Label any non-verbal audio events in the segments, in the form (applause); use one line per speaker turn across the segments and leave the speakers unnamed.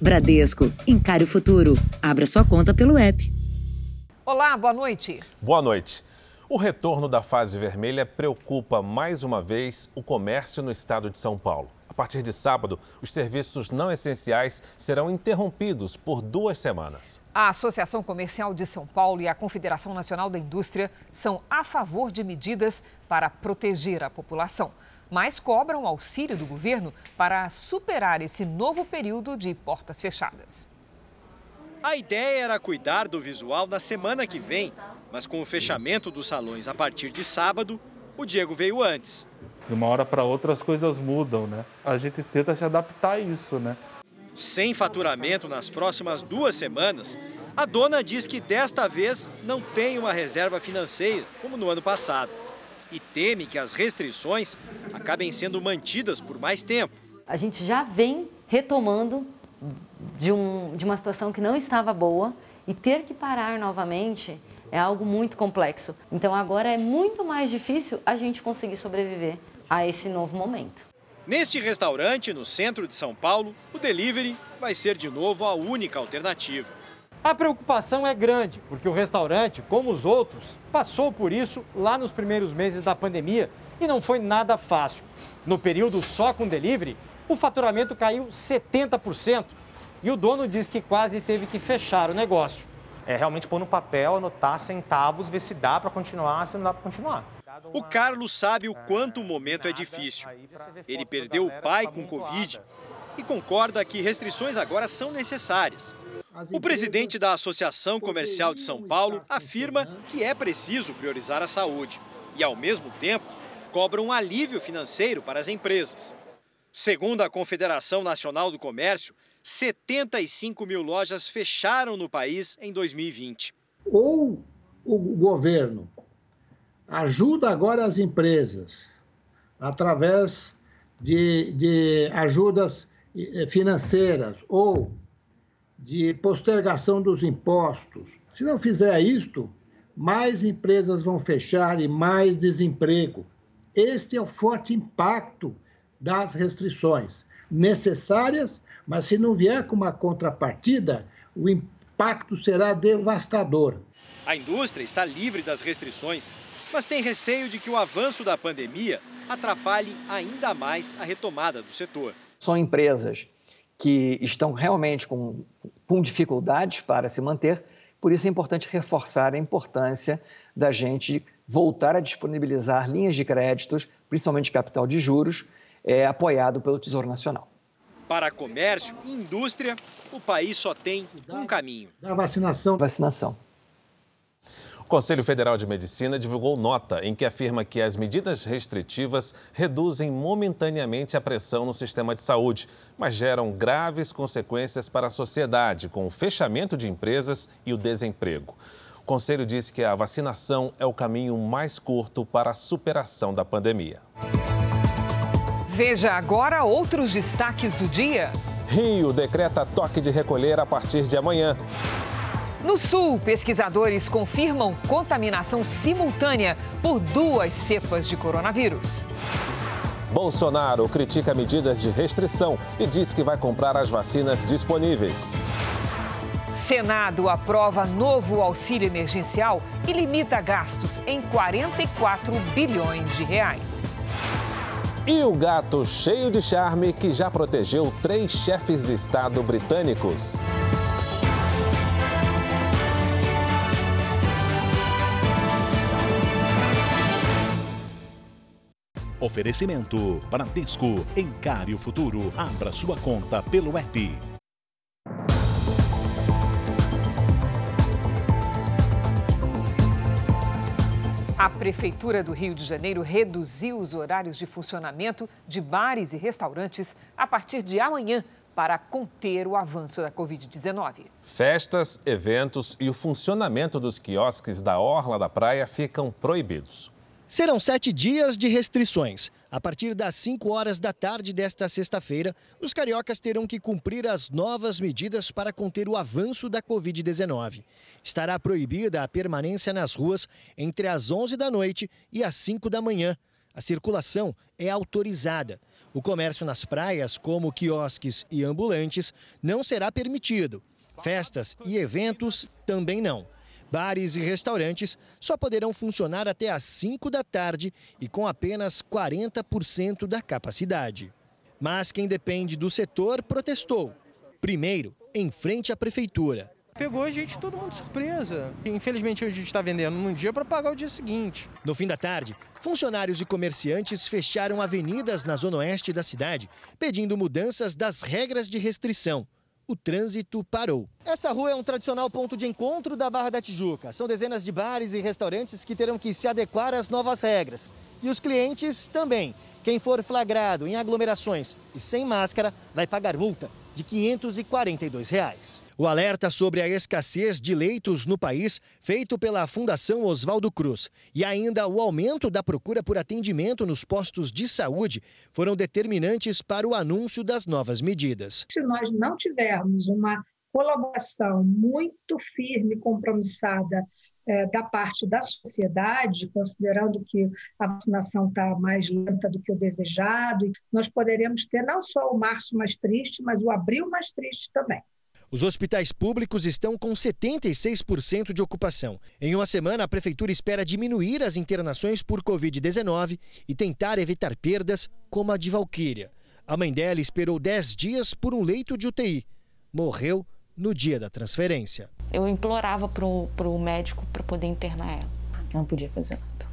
Bradesco, encare o futuro. Abra sua conta pelo app.
Olá, boa noite.
Boa noite. O retorno da fase vermelha preocupa mais uma vez o comércio no estado de São Paulo. A partir de sábado, os serviços não essenciais serão interrompidos por duas semanas.
A Associação Comercial de São Paulo e a Confederação Nacional da Indústria são a favor de medidas para proteger a população mas cobram auxílio do governo para superar esse novo período de portas fechadas.
A ideia era cuidar do visual na semana que vem, mas com o fechamento dos salões a partir de sábado, o Diego veio antes.
De uma hora para outra as coisas mudam, né? A gente tenta se adaptar a isso, né?
Sem faturamento nas próximas duas semanas, a dona diz que desta vez não tem uma reserva financeira, como no ano passado e teme que as restrições acabem sendo mantidas por mais tempo.
A gente já vem retomando de, um, de uma situação que não estava boa e ter que parar novamente é algo muito complexo. Então agora é muito mais difícil a gente conseguir sobreviver a esse novo momento.
Neste restaurante, no centro de São Paulo, o delivery vai ser de novo a única alternativa.
A preocupação é grande, porque o restaurante, como os outros, passou por isso lá nos primeiros meses da pandemia e não foi nada fácil. No período só com delivery, o faturamento caiu 70% e o dono diz que quase teve que fechar o negócio.
É realmente pôr no papel, anotar centavos, ver se dá para continuar, se não dá para continuar.
O Carlos sabe o quanto o momento é difícil. Ele perdeu o pai com Covid e concorda que restrições agora são necessárias. O presidente da Associação Comercial de São Paulo afirma que é preciso priorizar a saúde e, ao mesmo tempo, cobra um alívio financeiro para as empresas. Segundo a Confederação Nacional do Comércio, 75 mil lojas fecharam no país em 2020.
Ou o governo ajuda agora as empresas através de, de ajudas eh, financeiras ou de postergação dos impostos. Se não fizer isto, mais empresas vão fechar e mais desemprego. Este é o forte impacto das restrições necessárias, mas se não vier com uma contrapartida, o impacto será devastador.
A indústria está livre das restrições, mas tem receio de que o avanço da pandemia atrapalhe ainda mais a retomada do setor.
São empresas que estão realmente com, com dificuldades para se manter. Por isso é importante reforçar a importância da gente voltar a disponibilizar linhas de créditos, principalmente capital de juros, é, apoiado pelo Tesouro Nacional.
Para comércio e indústria, o país só tem um caminho:
a vacinação.
Vacinação.
O Conselho Federal de Medicina divulgou nota em que afirma que as medidas restritivas reduzem momentaneamente a pressão no sistema de saúde, mas geram graves consequências para a sociedade, com o fechamento de empresas e o desemprego. O Conselho disse que a vacinação é o caminho mais curto para a superação da pandemia.
Veja agora outros destaques do dia.
Rio decreta toque de recolher a partir de amanhã.
No Sul, pesquisadores confirmam contaminação simultânea por duas cepas de coronavírus.
Bolsonaro critica medidas de restrição e diz que vai comprar as vacinas disponíveis.
Senado aprova novo auxílio emergencial e limita gastos em 44 bilhões de reais.
E o gato cheio de charme que já protegeu três chefes de Estado britânicos.
Oferecimento Bradesco. Encare o futuro. Abra sua conta pelo app.
A Prefeitura do Rio de Janeiro reduziu os horários de funcionamento de bares e restaurantes a partir de amanhã para conter o avanço da Covid-19.
Festas, eventos e o funcionamento dos quiosques da Orla da Praia ficam proibidos.
Serão sete dias de restrições. A partir das 5 horas da tarde desta sexta-feira, os cariocas terão que cumprir as novas medidas para conter o avanço da Covid-19. Estará proibida a permanência nas ruas entre as 11 da noite e as 5 da manhã. A circulação é autorizada. O comércio nas praias, como quiosques e ambulantes, não será permitido. Festas e eventos também não. Bares e restaurantes só poderão funcionar até às 5 da tarde e com apenas 40% da capacidade. Mas quem depende do setor protestou. Primeiro, em frente à prefeitura.
Pegou a gente todo mundo de surpresa. Infelizmente hoje a gente está vendendo num dia para pagar o dia seguinte.
No fim da tarde, funcionários e comerciantes fecharam avenidas na zona oeste da cidade, pedindo mudanças das regras de restrição o trânsito parou. Essa rua é um tradicional ponto de encontro da Barra da Tijuca. São dezenas de bares e restaurantes que terão que se adequar às novas regras. E os clientes também. Quem for flagrado em aglomerações e sem máscara vai pagar multa de 542 reais. O alerta sobre a escassez de leitos no país, feito pela Fundação Oswaldo Cruz, e ainda o aumento da procura por atendimento nos postos de saúde foram determinantes para o anúncio das novas medidas.
Se nós não tivermos uma colaboração muito firme e compromissada é, da parte da sociedade, considerando que a vacinação está mais lenta do que o desejado, nós poderemos ter não só o março mais triste, mas o abril mais triste também.
Os hospitais públicos estão com 76% de ocupação. Em uma semana, a prefeitura espera diminuir as internações por Covid-19 e tentar evitar perdas, como a de Valquíria. A mãe dela esperou 10 dias por um leito de UTI. Morreu no dia da transferência.
Eu implorava para o médico para poder internar ela. Não podia fazer nada.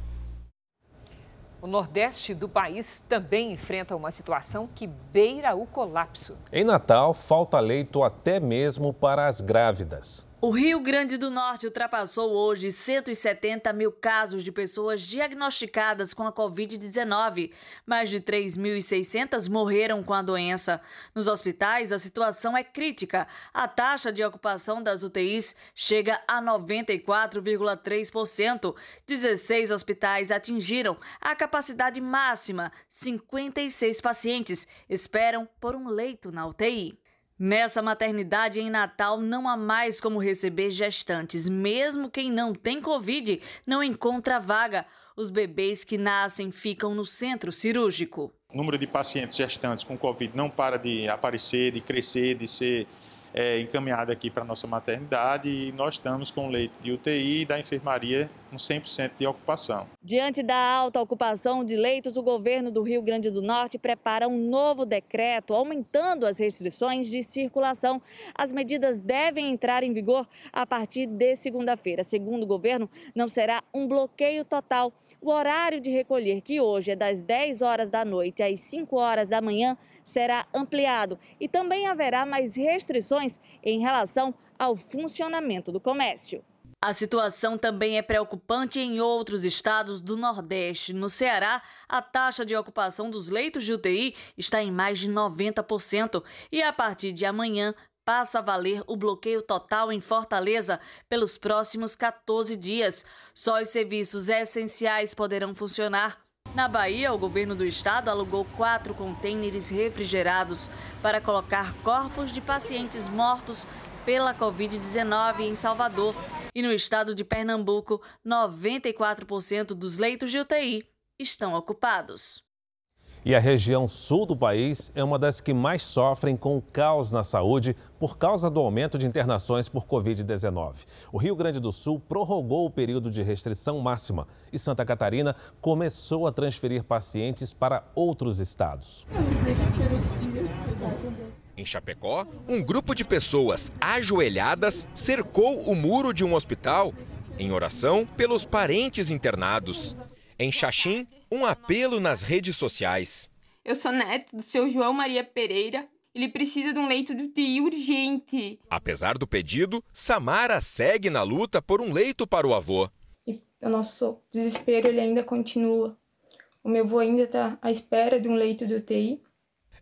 O Nordeste do país também enfrenta uma situação que beira o colapso.
Em Natal, falta leito até mesmo para as grávidas.
O Rio Grande do Norte ultrapassou hoje 170 mil casos de pessoas diagnosticadas com a Covid-19. Mais de 3.600 morreram com a doença. Nos hospitais, a situação é crítica. A taxa de ocupação das UTIs chega a 94,3%. 16 hospitais atingiram a capacidade máxima. 56 pacientes esperam por um leito na UTI. Nessa maternidade em Natal não há mais como receber gestantes. Mesmo quem não tem Covid não encontra vaga. Os bebês que nascem ficam no centro cirúrgico.
O número de pacientes gestantes com Covid não para de aparecer, de crescer, de ser é, encaminhada aqui para a nossa maternidade e nós estamos com leito de UTI e da enfermaria com 100% de ocupação.
Diante da alta ocupação de leitos, o governo do Rio Grande do Norte prepara um novo decreto aumentando as restrições de circulação. As medidas devem entrar em vigor a partir de segunda-feira. Segundo o governo, não será um bloqueio total. O horário de recolher, que hoje é das 10 horas da noite às 5 horas da manhã, será ampliado e também haverá mais restrições em relação ao funcionamento do comércio. A situação também é preocupante em outros estados do Nordeste. No Ceará, a taxa de ocupação dos leitos de UTI está em mais de 90% e a partir de amanhã passa a valer o bloqueio total em Fortaleza pelos próximos 14 dias. Só os serviços essenciais poderão funcionar. Na Bahia, o governo do estado alugou quatro contêineres refrigerados para colocar corpos de pacientes mortos pela Covid-19 em Salvador. E no estado de Pernambuco, 94% dos leitos de UTI estão ocupados.
E a região sul do país é uma das que mais sofrem com o caos na saúde por causa do aumento de internações por Covid-19. O Rio Grande do Sul prorrogou o período de restrição máxima e Santa Catarina começou a transferir pacientes para outros estados.
Em Chapecó, um grupo de pessoas ajoelhadas cercou o muro de um hospital em oração pelos parentes internados. Em Xaxim, um apelo nas redes sociais.
Eu sou neto do seu João Maria Pereira. Ele precisa de um leito de UTI urgente.
Apesar do pedido, Samara segue na luta por um leito para o avô.
E o nosso desespero ele ainda continua. O meu avô ainda está à espera de um leito de UTI.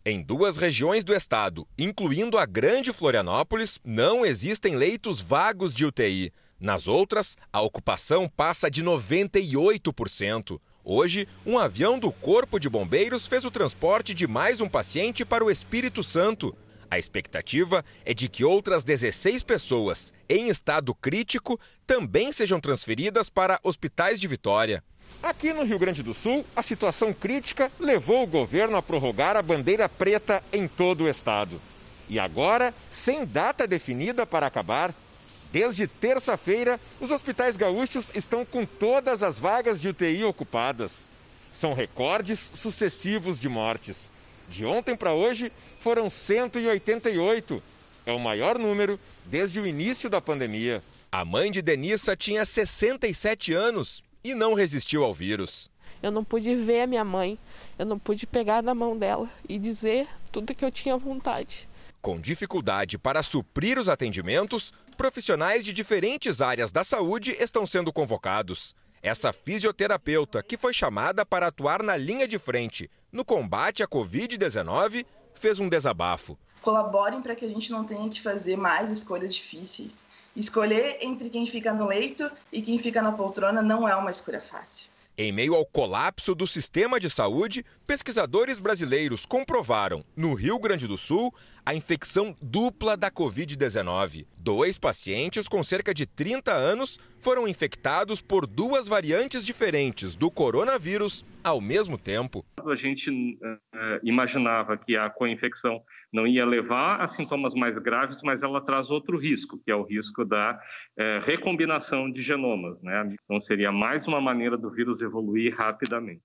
Em duas regiões do estado, incluindo a Grande Florianópolis, não existem leitos vagos de UTI. Nas outras, a ocupação passa de 98%. Hoje, um avião do Corpo de Bombeiros fez o transporte de mais um paciente para o Espírito Santo. A expectativa é de que outras 16 pessoas em estado crítico também sejam transferidas para hospitais de Vitória. Aqui no Rio Grande do Sul, a situação crítica levou o governo a prorrogar a bandeira preta em todo o estado. E agora, sem data definida para acabar, desde terça-feira, os hospitais gaúchos estão com todas as vagas de UTI ocupadas. São recordes sucessivos de mortes. De ontem para hoje, foram 188. É o maior número desde o início da pandemia. A mãe de Denissa tinha 67 anos e não resistiu ao vírus.
Eu não pude ver a minha mãe, eu não pude pegar na mão dela e dizer tudo que eu tinha vontade.
Com dificuldade para suprir os atendimentos, profissionais de diferentes áreas da saúde estão sendo convocados. Essa fisioterapeuta, que foi chamada para atuar na linha de frente no combate à Covid-19, fez um desabafo.
Colaborem para que a gente não tenha que fazer mais escolhas difíceis. Escolher entre quem fica no leito e quem fica na poltrona não é uma escolha fácil.
Em meio ao colapso do sistema de saúde, pesquisadores brasileiros comprovaram, no Rio Grande do Sul, a infecção dupla da Covid-19. Dois pacientes com cerca de 30 anos foram infectados por duas variantes diferentes do coronavírus ao mesmo tempo.
A gente uh, imaginava que a co-infecção não ia levar a sintomas mais graves, mas ela traz outro risco, que é o risco da é, recombinação de genomas. Né? Então, seria mais uma maneira do vírus evoluir rapidamente.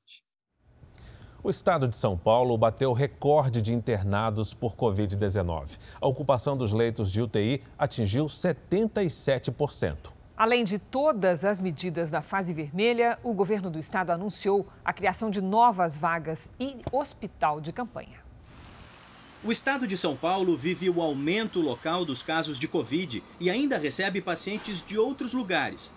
O estado de São Paulo bateu recorde de internados por Covid-19. A ocupação dos leitos de UTI atingiu 77%.
Além de todas as medidas da fase vermelha, o governo do estado anunciou a criação de novas vagas em hospital de campanha.
O estado de São Paulo vive o aumento local dos casos de Covid e ainda recebe pacientes de outros lugares.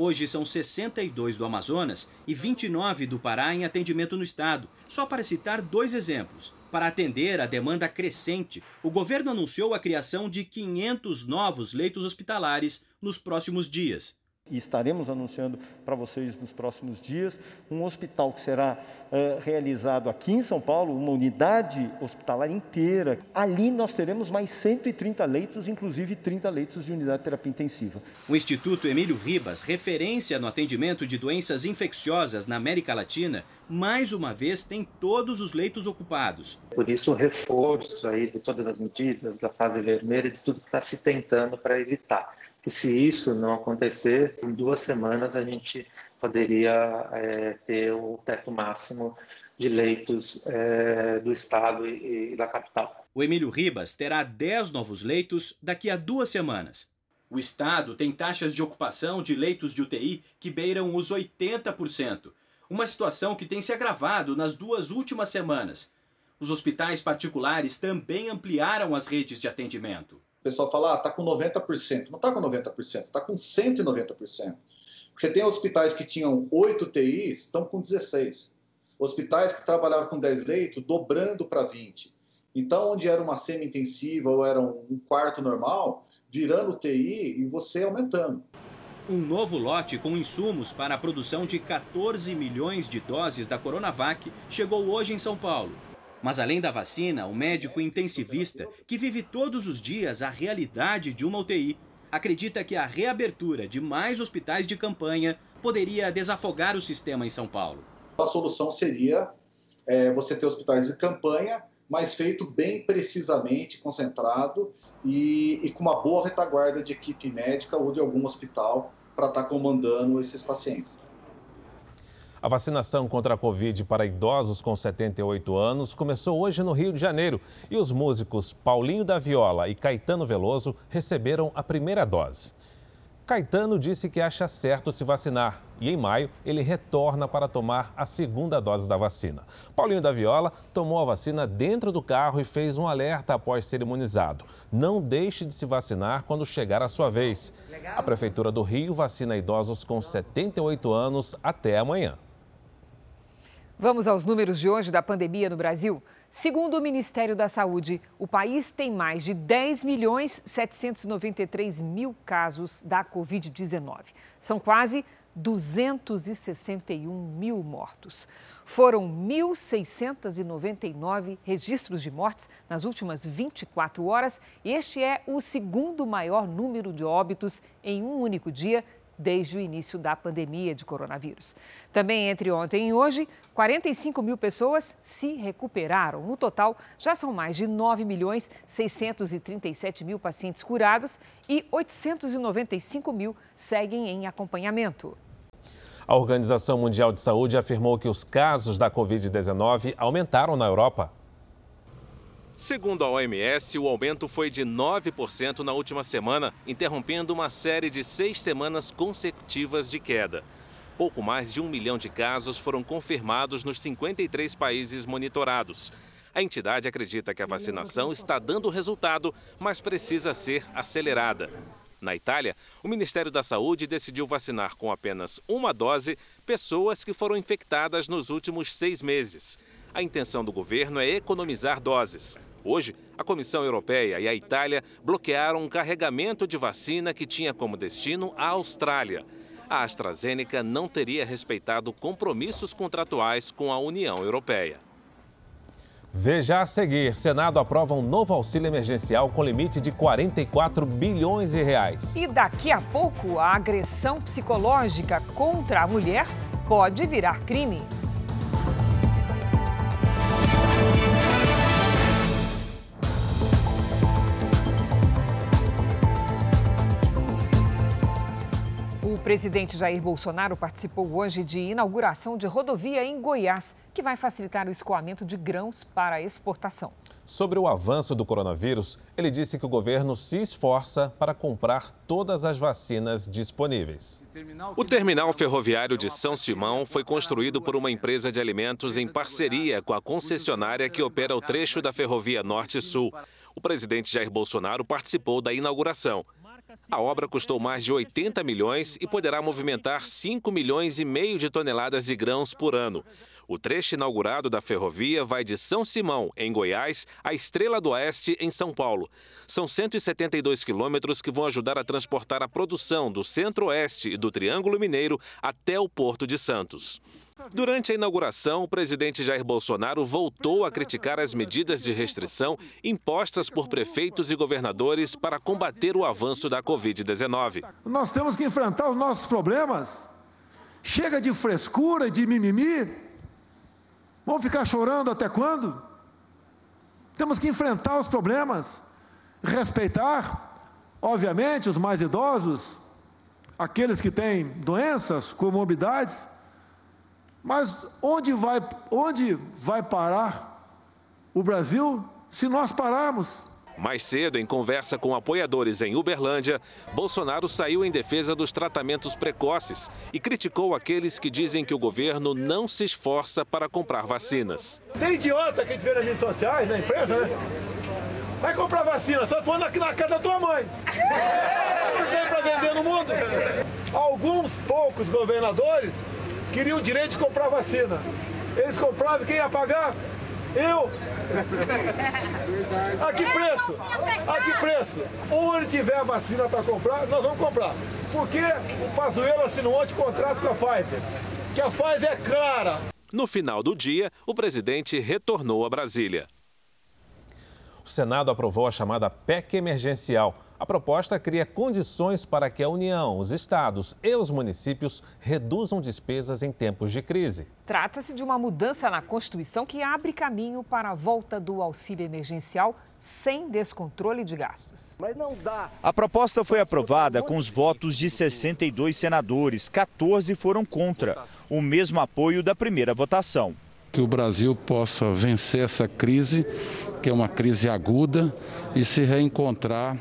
Hoje são 62 do Amazonas e 29 do Pará em atendimento no estado, só para citar dois exemplos. Para atender a demanda crescente, o governo anunciou a criação de 500 novos leitos hospitalares nos próximos dias
e estaremos anunciando para vocês nos próximos dias, um hospital que será uh, realizado aqui em São Paulo, uma unidade hospitalar inteira. Ali nós teremos mais 130 leitos, inclusive 30 leitos de unidade de terapia intensiva.
O Instituto Emílio Ribas, referência no atendimento de doenças infecciosas na América Latina, mais uma vez tem todos os leitos ocupados.
Por isso o reforço aí de todas as medidas da fase vermelha, de tudo que está se tentando para evitar que se isso não acontecer, em duas semanas a gente poderia é, ter o teto máximo de leitos é, do estado e, e da capital.
O Emílio Ribas terá 10 novos leitos daqui a duas semanas. O estado tem taxas de ocupação de leitos de UTI que beiram os 80%, uma situação que tem se agravado nas duas últimas semanas. Os hospitais particulares também ampliaram as redes de atendimento.
Pessoal fala, ah, tá com 90%. Não está com 90%, está com 190%. Você tem hospitais que tinham 8 TIs, estão com 16. Hospitais que trabalhavam com 10 leitos, dobrando para 20. Então, onde era uma semi-intensiva ou era um quarto normal, virando TI e você aumentando.
Um novo lote com insumos para a produção de 14 milhões de doses da Coronavac chegou hoje em São Paulo. Mas além da vacina, o médico intensivista, que vive todos os dias a realidade de uma UTI, acredita que a reabertura de mais hospitais de campanha poderia desafogar o sistema em São Paulo.
A solução seria é, você ter hospitais de campanha, mas feito bem precisamente, concentrado e, e com uma boa retaguarda de equipe médica ou de algum hospital para estar tá comandando esses pacientes.
A vacinação contra a Covid para idosos com 78 anos começou hoje no Rio de Janeiro e os músicos Paulinho da Viola e Caetano Veloso receberam a primeira dose. Caetano disse que acha certo se vacinar e em maio ele retorna para tomar a segunda dose da vacina. Paulinho da Viola tomou a vacina dentro do carro e fez um alerta após ser imunizado. Não deixe de se vacinar quando chegar a sua vez. A Prefeitura do Rio vacina idosos com 78 anos até amanhã.
Vamos aos números de hoje da pandemia no Brasil. Segundo o Ministério da Saúde, o país tem mais de 10 milhões 793 mil casos da Covid-19. São quase 261 mil mortos. Foram 1.699 registros de mortes nas últimas 24 horas. Este é o segundo maior número de óbitos em um único dia desde o início da pandemia de coronavírus. Também entre ontem e hoje, 45 mil pessoas se recuperaram. No total, já são mais de 9 milhões 637 mil pacientes curados e 895 mil seguem em acompanhamento.
A Organização Mundial de Saúde afirmou que os casos da Covid-19 aumentaram na Europa.
Segundo a OMS, o aumento foi de 9% na última semana, interrompendo uma série de seis semanas consecutivas de queda. Pouco mais de um milhão de casos foram confirmados nos 53 países monitorados. A entidade acredita que a vacinação está dando resultado, mas precisa ser acelerada. Na Itália, o Ministério da Saúde decidiu vacinar com apenas uma dose pessoas que foram infectadas nos últimos seis meses. A intenção do governo é economizar doses. Hoje, a Comissão Europeia e a Itália bloquearam um carregamento de vacina que tinha como destino a Austrália. A AstraZeneca não teria respeitado compromissos contratuais com a União Europeia.
Veja a seguir, Senado aprova um novo auxílio emergencial com limite de 44 bilhões de reais.
E daqui a pouco, a agressão psicológica contra a mulher pode virar crime. O presidente Jair Bolsonaro participou hoje de inauguração de rodovia em Goiás, que vai facilitar o escoamento de grãos para exportação.
Sobre o avanço do coronavírus, ele disse que o governo se esforça para comprar todas as vacinas disponíveis.
O terminal ferroviário de São Simão foi construído por uma empresa de alimentos em parceria com a concessionária que opera o trecho da ferrovia Norte-Sul. O presidente Jair Bolsonaro participou da inauguração. A obra custou mais de 80 milhões e poderá movimentar 5 milhões e meio de toneladas de grãos por ano. O trecho inaugurado da ferrovia vai de São Simão, em Goiás, a Estrela do Oeste, em São Paulo. São 172 quilômetros que vão ajudar a transportar a produção do Centro-Oeste e do Triângulo Mineiro até o Porto de Santos. Durante a inauguração, o presidente Jair Bolsonaro voltou a criticar as medidas de restrição impostas por prefeitos e governadores para combater o avanço da Covid-19.
Nós temos que enfrentar os nossos problemas. Chega de frescura, de mimimi. Vamos ficar chorando até quando? Temos que enfrentar os problemas, respeitar, obviamente, os mais idosos, aqueles que têm doenças, comorbidades mas onde vai, onde vai parar o Brasil se nós pararmos?
Mais cedo, em conversa com apoiadores em Uberlândia, Bolsonaro saiu em defesa dos tratamentos precoces e criticou aqueles que dizem que o governo não se esforça para comprar vacinas.
Tem idiota que a gente vê nas redes sociais, na empresa, né? Vai comprar vacina, só for na, na casa da tua mãe. Não tem para vender no mundo. Alguns poucos governadores queriam o direito de comprar vacina. Eles compravam, quem ia pagar? Eu. A que preço? A que preço? Onde tiver vacina para comprar, nós vamos comprar. Porque o Pazuello assinou ontem contrato com a Pfizer. Que a Pfizer é cara.
No final do dia, o presidente retornou a Brasília.
O Senado aprovou a chamada PEC emergencial a proposta cria condições para que a União, os estados e os municípios reduzam despesas em tempos de crise.
Trata-se de uma mudança na Constituição que abre caminho para a volta do auxílio emergencial sem descontrole de gastos.
Mas não dá. A proposta foi aprovada com os votos de 62 senadores, 14 foram contra, o mesmo apoio da primeira votação.
Que o Brasil possa vencer essa crise, que é uma crise aguda, e se reencontrar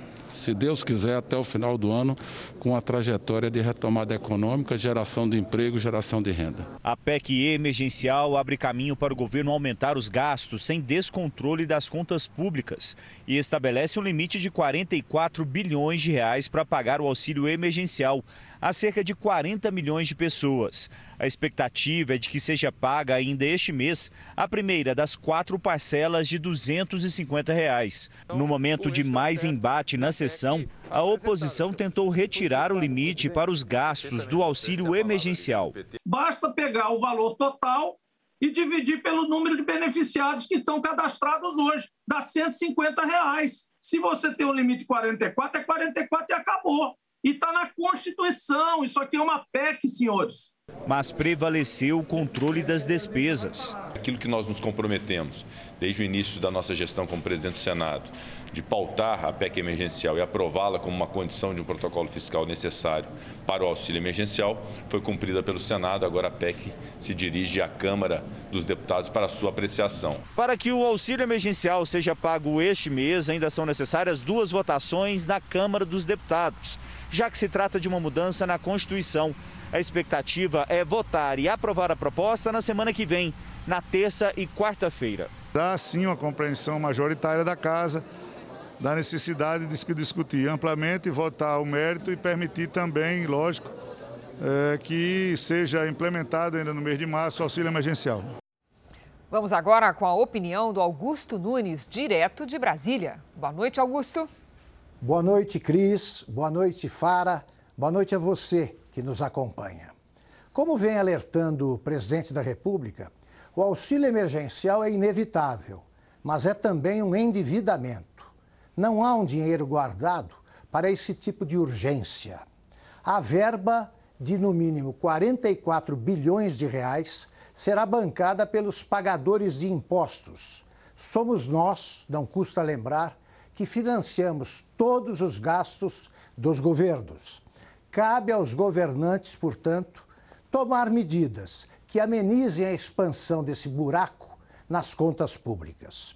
se Deus quiser, até o final do ano, com a trajetória de retomada econômica, geração de emprego, geração de renda.
A PEC emergencial abre caminho para o governo aumentar os gastos sem descontrole das contas públicas e estabelece um limite de 44 bilhões de reais para pagar o auxílio emergencial a cerca de 40 milhões de pessoas. A expectativa é de que seja paga ainda este mês a primeira das quatro parcelas de 250 reais. No momento de mais embate na sessão, a oposição tentou retirar o limite para os gastos do auxílio emergencial.
Basta pegar o valor total e dividir pelo número de beneficiados que estão cadastrados hoje, dá 150 reais. Se você tem um limite de 44, é 44 e acabou.
E está na Constituição. Isso aqui é uma PEC, senhores.
Mas prevaleceu o controle das despesas.
Aquilo que nós nos comprometemos desde o início da nossa gestão como presidente do Senado, de pautar a PEC emergencial e aprová-la como uma condição de um protocolo fiscal necessário para o auxílio emergencial, foi cumprida pelo Senado. Agora a PEC se dirige à Câmara dos Deputados para sua apreciação.
Para que o auxílio emergencial seja pago este mês, ainda são necessárias duas votações na Câmara dos Deputados, já que se trata de uma mudança na Constituição. A expectativa é votar e aprovar a proposta na semana que vem, na terça e quarta-feira.
Dá sim uma compreensão majoritária da casa da necessidade de se discutir amplamente, votar o mérito e permitir também, lógico, é, que seja implementado ainda no mês de março o auxílio emergencial.
Vamos agora com a opinião do Augusto Nunes, direto de Brasília. Boa noite, Augusto.
Boa noite, Cris. Boa noite, Fara. Boa noite a você que nos acompanha. Como vem alertando o presidente da República, o auxílio emergencial é inevitável, mas é também um endividamento. Não há um dinheiro guardado para esse tipo de urgência. A verba de no mínimo 44 bilhões de reais será bancada pelos pagadores de impostos. Somos nós, não custa lembrar, que financiamos todos os gastos dos governos. Cabe aos governantes, portanto, tomar medidas que amenizem a expansão desse buraco nas contas públicas.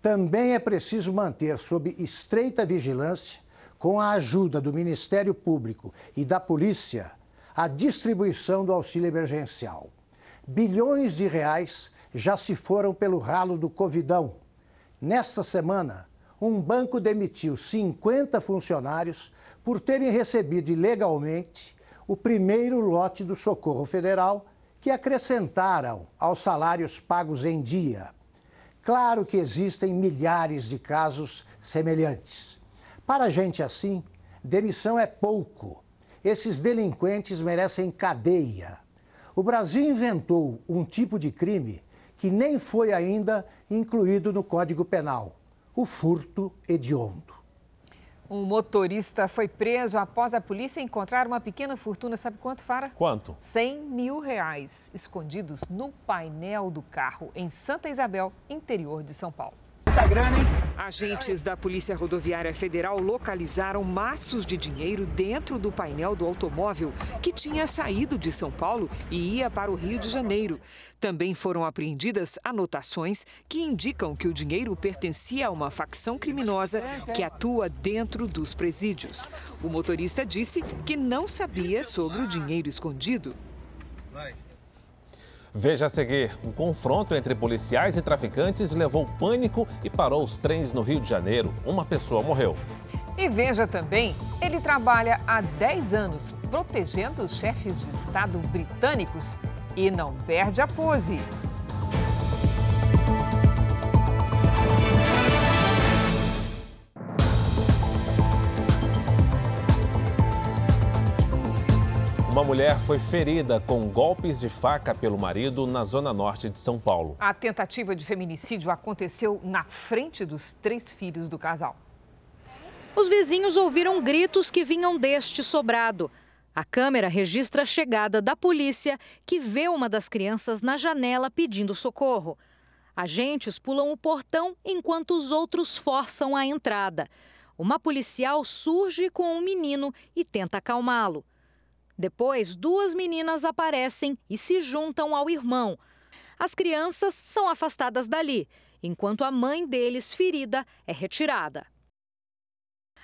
Também é preciso manter sob estreita vigilância, com a ajuda do Ministério Público e da Polícia, a distribuição do auxílio emergencial. Bilhões de reais já se foram pelo ralo do Covidão. Nesta semana, um banco demitiu 50 funcionários por terem recebido ilegalmente o primeiro lote do Socorro Federal que acrescentaram aos salários pagos em dia. Claro que existem milhares de casos semelhantes. Para gente assim, demissão é pouco. Esses delinquentes merecem cadeia. O Brasil inventou um tipo de crime que nem foi ainda incluído no Código Penal: o furto hediondo.
Um motorista foi preso após a polícia encontrar uma pequena fortuna. Sabe quanto, Fara?
Quanto?
100 mil reais escondidos no painel do carro em Santa Isabel, interior de São Paulo. Agentes da Polícia Rodoviária Federal localizaram maços de dinheiro dentro do painel do automóvel que tinha saído de São Paulo e ia para o Rio de Janeiro. Também foram apreendidas anotações que indicam que o dinheiro pertencia a uma facção criminosa que atua dentro dos presídios. O motorista disse que não sabia sobre o dinheiro escondido.
Veja a seguir: um confronto entre policiais e traficantes levou pânico e parou os trens no Rio de Janeiro. Uma pessoa morreu.
E veja também: ele trabalha há 10 anos protegendo os chefes de Estado britânicos e não perde a pose.
Uma mulher foi ferida com golpes de faca pelo marido na zona norte de São Paulo.
A tentativa de feminicídio aconteceu na frente dos três filhos do casal.
Os vizinhos ouviram gritos que vinham deste sobrado. A câmera registra a chegada da polícia, que vê uma das crianças na janela pedindo socorro. Agentes pulam o portão enquanto os outros forçam a entrada. Uma policial surge com um menino e tenta acalmá-lo. Depois, duas meninas aparecem e se juntam ao irmão. As crianças são afastadas dali, enquanto a mãe deles, ferida, é retirada.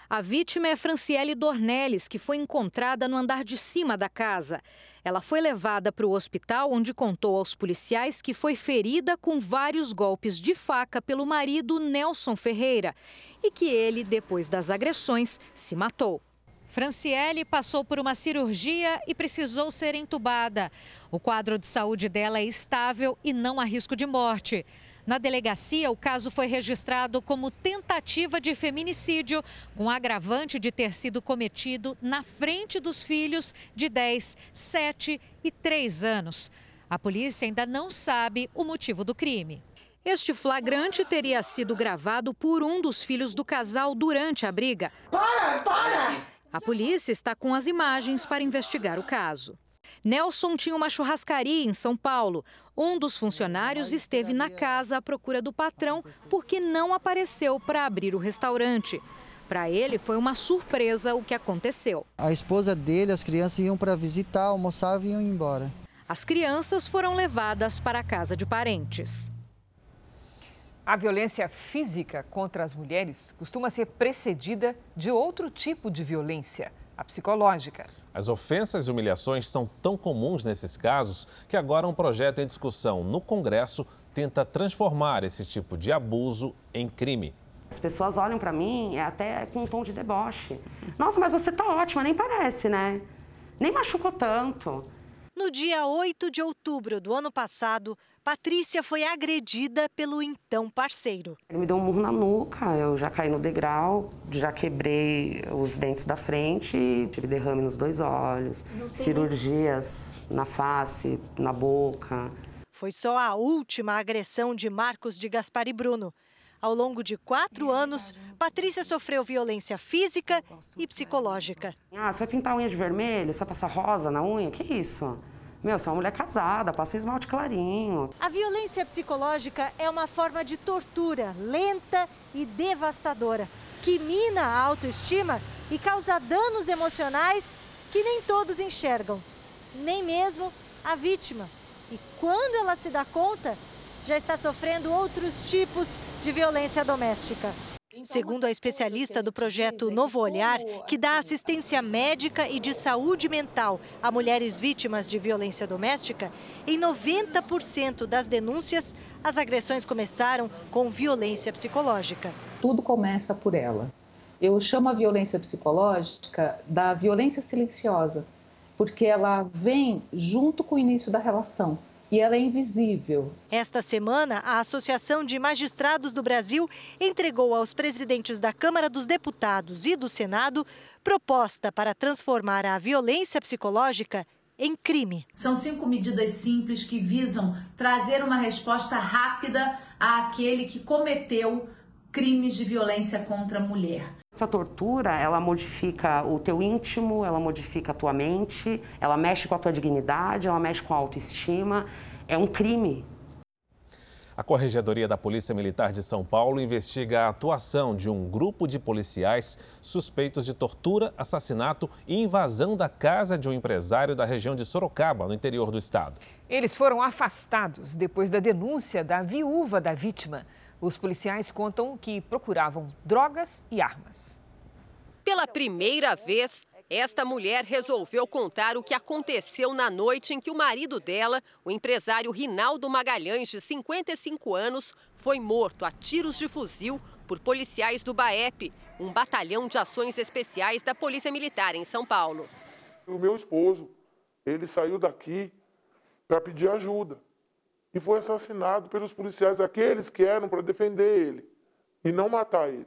A vítima é Franciele Dornelles, que foi encontrada no andar de cima da casa. Ela foi levada para o hospital, onde contou aos policiais que foi ferida com vários golpes de faca pelo marido Nelson Ferreira e que ele, depois das agressões, se matou. Franciele passou por uma cirurgia e precisou ser entubada. O quadro de saúde dela é estável e não há risco de morte. Na delegacia, o caso foi registrado como tentativa de feminicídio, com agravante de ter sido cometido na frente dos filhos de 10, 7 e 3 anos. A polícia ainda não sabe o motivo do crime. Este flagrante teria sido gravado por um dos filhos do casal durante a briga.
Para, para!
A polícia está com as imagens para investigar o caso. Nelson tinha uma churrascaria em São Paulo. Um dos funcionários esteve na casa à procura do patrão porque não apareceu para abrir o restaurante. Para ele foi uma surpresa o que aconteceu.
A esposa dele, as crianças iam para visitar, almoçavam e iam embora.
As crianças foram levadas para a casa de parentes.
A violência física contra as mulheres costuma ser precedida de outro tipo de violência, a psicológica.
As ofensas e humilhações são tão comuns nesses casos que agora um projeto em discussão no Congresso tenta transformar esse tipo de abuso em crime.
As pessoas olham para mim até com um tom de deboche. Nossa, mas você tá ótima, nem parece, né? Nem machucou tanto.
No dia 8 de outubro do ano passado, Patrícia foi agredida pelo então parceiro.
Ele me deu um murro na nuca, eu já caí no degrau, já quebrei os dentes da frente, tive derrame nos dois olhos, cirurgias na face, na boca.
Foi só a última agressão de Marcos de Gaspar e Bruno. Ao longo de quatro anos, Patrícia sofreu violência física e psicológica.
Ah, você vai pintar a unha de vermelho? Você vai passar rosa na unha? Que isso? Meu, você é uma mulher casada, passa um esmalte clarinho.
A violência psicológica é uma forma de tortura lenta e devastadora, que mina a autoestima e causa danos emocionais que nem todos enxergam, nem mesmo a vítima. E quando ela se dá conta, já está sofrendo outros tipos de violência doméstica. Segundo a especialista do projeto Novo Olhar, que dá assistência médica e de saúde mental a mulheres vítimas de violência doméstica, em 90% das denúncias, as agressões começaram com violência psicológica.
Tudo começa por ela. Eu chamo a violência psicológica da violência silenciosa, porque ela vem junto com o início da relação e ela é invisível.
Esta semana, a Associação de Magistrados do Brasil entregou aos presidentes da Câmara dos Deputados e do Senado proposta para transformar a violência psicológica em crime.
São cinco medidas simples que visam trazer uma resposta rápida àquele que cometeu crimes de violência contra a mulher.
Essa tortura, ela modifica o teu íntimo, ela modifica a tua mente, ela mexe com a tua dignidade, ela mexe com a autoestima. É um crime.
A Corregedoria da Polícia Militar de São Paulo investiga a atuação de um grupo de policiais suspeitos de tortura, assassinato e invasão da casa de um empresário da região de Sorocaba, no interior do estado.
Eles foram afastados depois da denúncia da viúva da vítima. Os policiais contam que procuravam drogas e armas.
Pela primeira vez, esta mulher resolveu contar o que aconteceu na noite em que o marido dela, o empresário Rinaldo Magalhães, de 55 anos, foi morto a tiros de fuzil por policiais do BAEP, um batalhão de ações especiais da Polícia Militar em São Paulo.
O meu esposo, ele saiu daqui para pedir ajuda e foi assassinado pelos policiais, aqueles que eram para defender ele e não matar ele.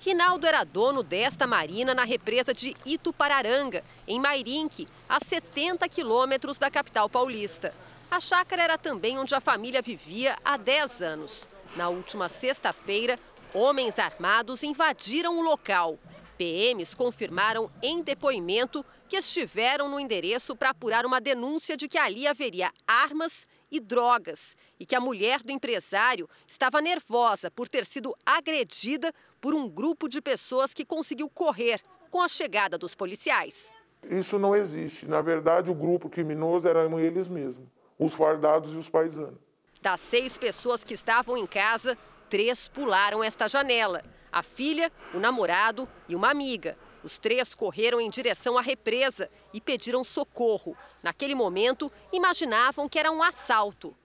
Rinaldo era dono desta marina na represa de Itupararanga, em Mairinque, a 70 quilômetros da capital paulista. A chácara era também onde a família vivia há 10 anos. Na última sexta-feira, homens armados invadiram o local. PMs confirmaram em depoimento que estiveram no endereço para apurar uma denúncia de que ali haveria armas e drogas e que a mulher do empresário estava nervosa por ter sido agredida por um grupo de pessoas que conseguiu correr com a chegada dos policiais.
Isso não existe. Na verdade, o grupo criminoso eram eles mesmos, os fardados e os paisanos.
Das seis pessoas que estavam em casa, três pularam esta janela: a filha, o namorado e uma amiga. Os três correram em direção à represa e pediram socorro. Naquele momento, imaginavam que era um assalto.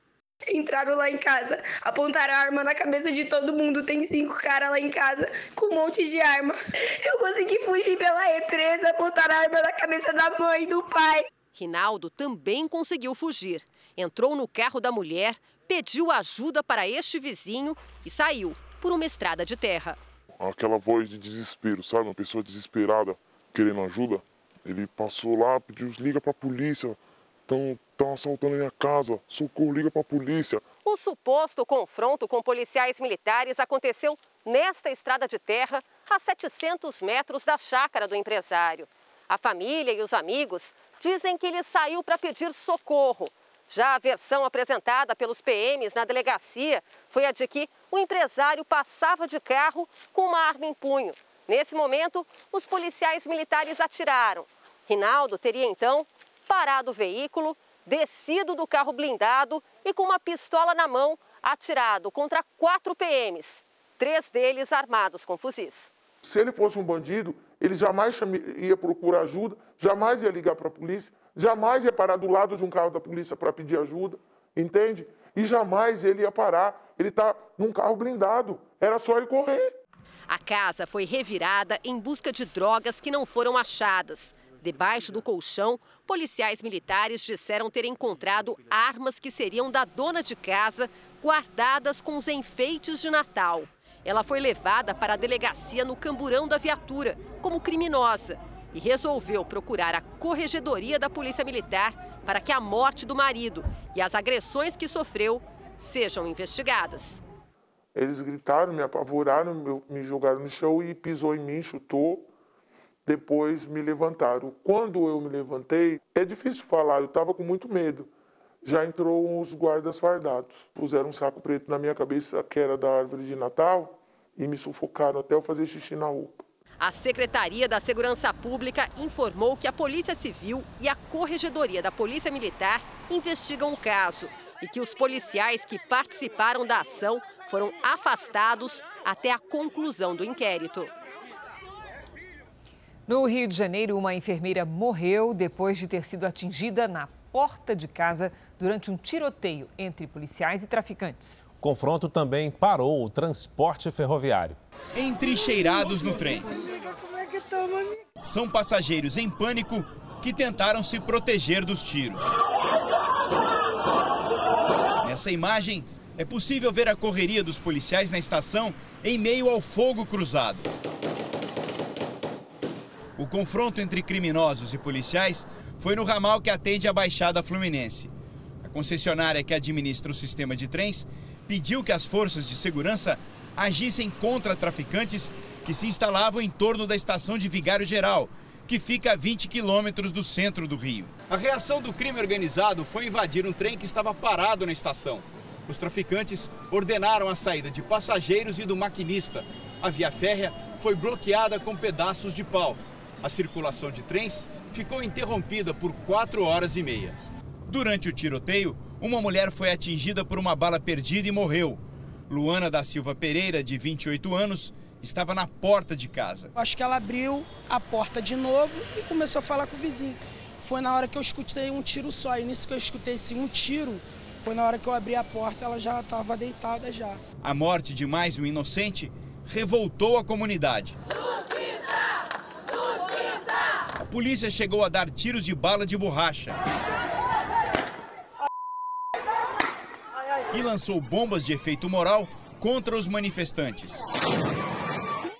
Entraram lá em casa, apontaram a arma na cabeça de todo mundo. Tem cinco caras lá em casa com um monte de arma. Eu consegui fugir pela represa, apontaram a arma na cabeça da mãe e do pai.
Rinaldo também conseguiu fugir. Entrou no carro da mulher, pediu ajuda para este vizinho e saiu por uma estrada de terra.
Aquela voz de desespero, sabe? Uma pessoa desesperada querendo ajuda. Ele passou lá, pediu, liga para a polícia. Estão estão assaltando a minha casa. Socorro, liga para a polícia.
O suposto confronto com policiais militares aconteceu nesta estrada de terra a 700 metros da chácara do empresário. A família e os amigos dizem que ele saiu para pedir socorro. Já a versão apresentada pelos PMs na delegacia foi a de que o empresário passava de carro com uma arma em punho. Nesse momento, os policiais militares atiraram. Rinaldo teria então parado o veículo, descido do carro blindado e com uma pistola na mão atirado contra quatro PMs, três deles armados com fuzis.
Se ele fosse um bandido, ele jamais ia procurar ajuda, jamais ia ligar para a polícia, jamais ia parar do lado de um carro da polícia para pedir ajuda, entende? E jamais ele ia parar. Ele está num carro blindado. Era só ele correr.
A casa foi revirada em busca de drogas que não foram achadas. Debaixo do colchão, policiais militares disseram ter encontrado armas que seriam da dona de casa, guardadas com os enfeites de Natal. Ela foi levada para a delegacia no camburão da viatura, como criminosa, e resolveu procurar a corregedoria da Polícia Militar para que a morte do marido e as agressões que sofreu sejam investigadas.
Eles gritaram, me apavoraram, me jogaram no chão e pisou em mim, chutou. Depois me levantaram. Quando eu me levantei, é difícil falar, eu estava com muito medo. Já entrou os guardas fardados. Puseram um saco preto na minha cabeça, que era da árvore de Natal, e me sufocaram até eu fazer xixi na roupa.
A Secretaria da Segurança Pública informou que a Polícia Civil e a Corregedoria da Polícia Militar investigam o caso e que os policiais que participaram da ação foram afastados até a conclusão do inquérito.
No Rio de Janeiro, uma enfermeira morreu depois de ter sido atingida na porta de casa durante um tiroteio entre policiais e traficantes.
O confronto também parou o transporte ferroviário.
Entrincheirados no trem. São passageiros em pânico que tentaram se proteger dos tiros. Nessa imagem, é possível ver a correria dos policiais na estação em meio ao fogo cruzado. O confronto entre criminosos e policiais foi no ramal que atende a Baixada Fluminense. A concessionária que administra o sistema de trens pediu que as forças de segurança agissem contra traficantes que se instalavam em torno da estação de Vigário Geral, que fica a 20 quilômetros do centro do Rio. A reação do crime organizado foi invadir um trem que estava parado na estação. Os traficantes ordenaram a saída de passageiros e do maquinista. A via férrea foi bloqueada com pedaços de pau. A circulação de trens ficou interrompida por quatro horas e meia. Durante o tiroteio, uma mulher foi atingida por uma bala perdida e morreu. Luana da Silva Pereira, de 28 anos, estava na porta de casa.
Acho que ela abriu a porta de novo e começou a falar com o vizinho. Foi na hora que eu escutei um tiro só. E nisso que eu escutei esse um tiro, foi na hora que eu abri a porta, ela já estava deitada já.
A morte de mais um inocente revoltou a comunidade.
Justiça! Justiça!
A polícia chegou a dar tiros de bala de borracha. E lançou bombas de efeito moral contra os manifestantes.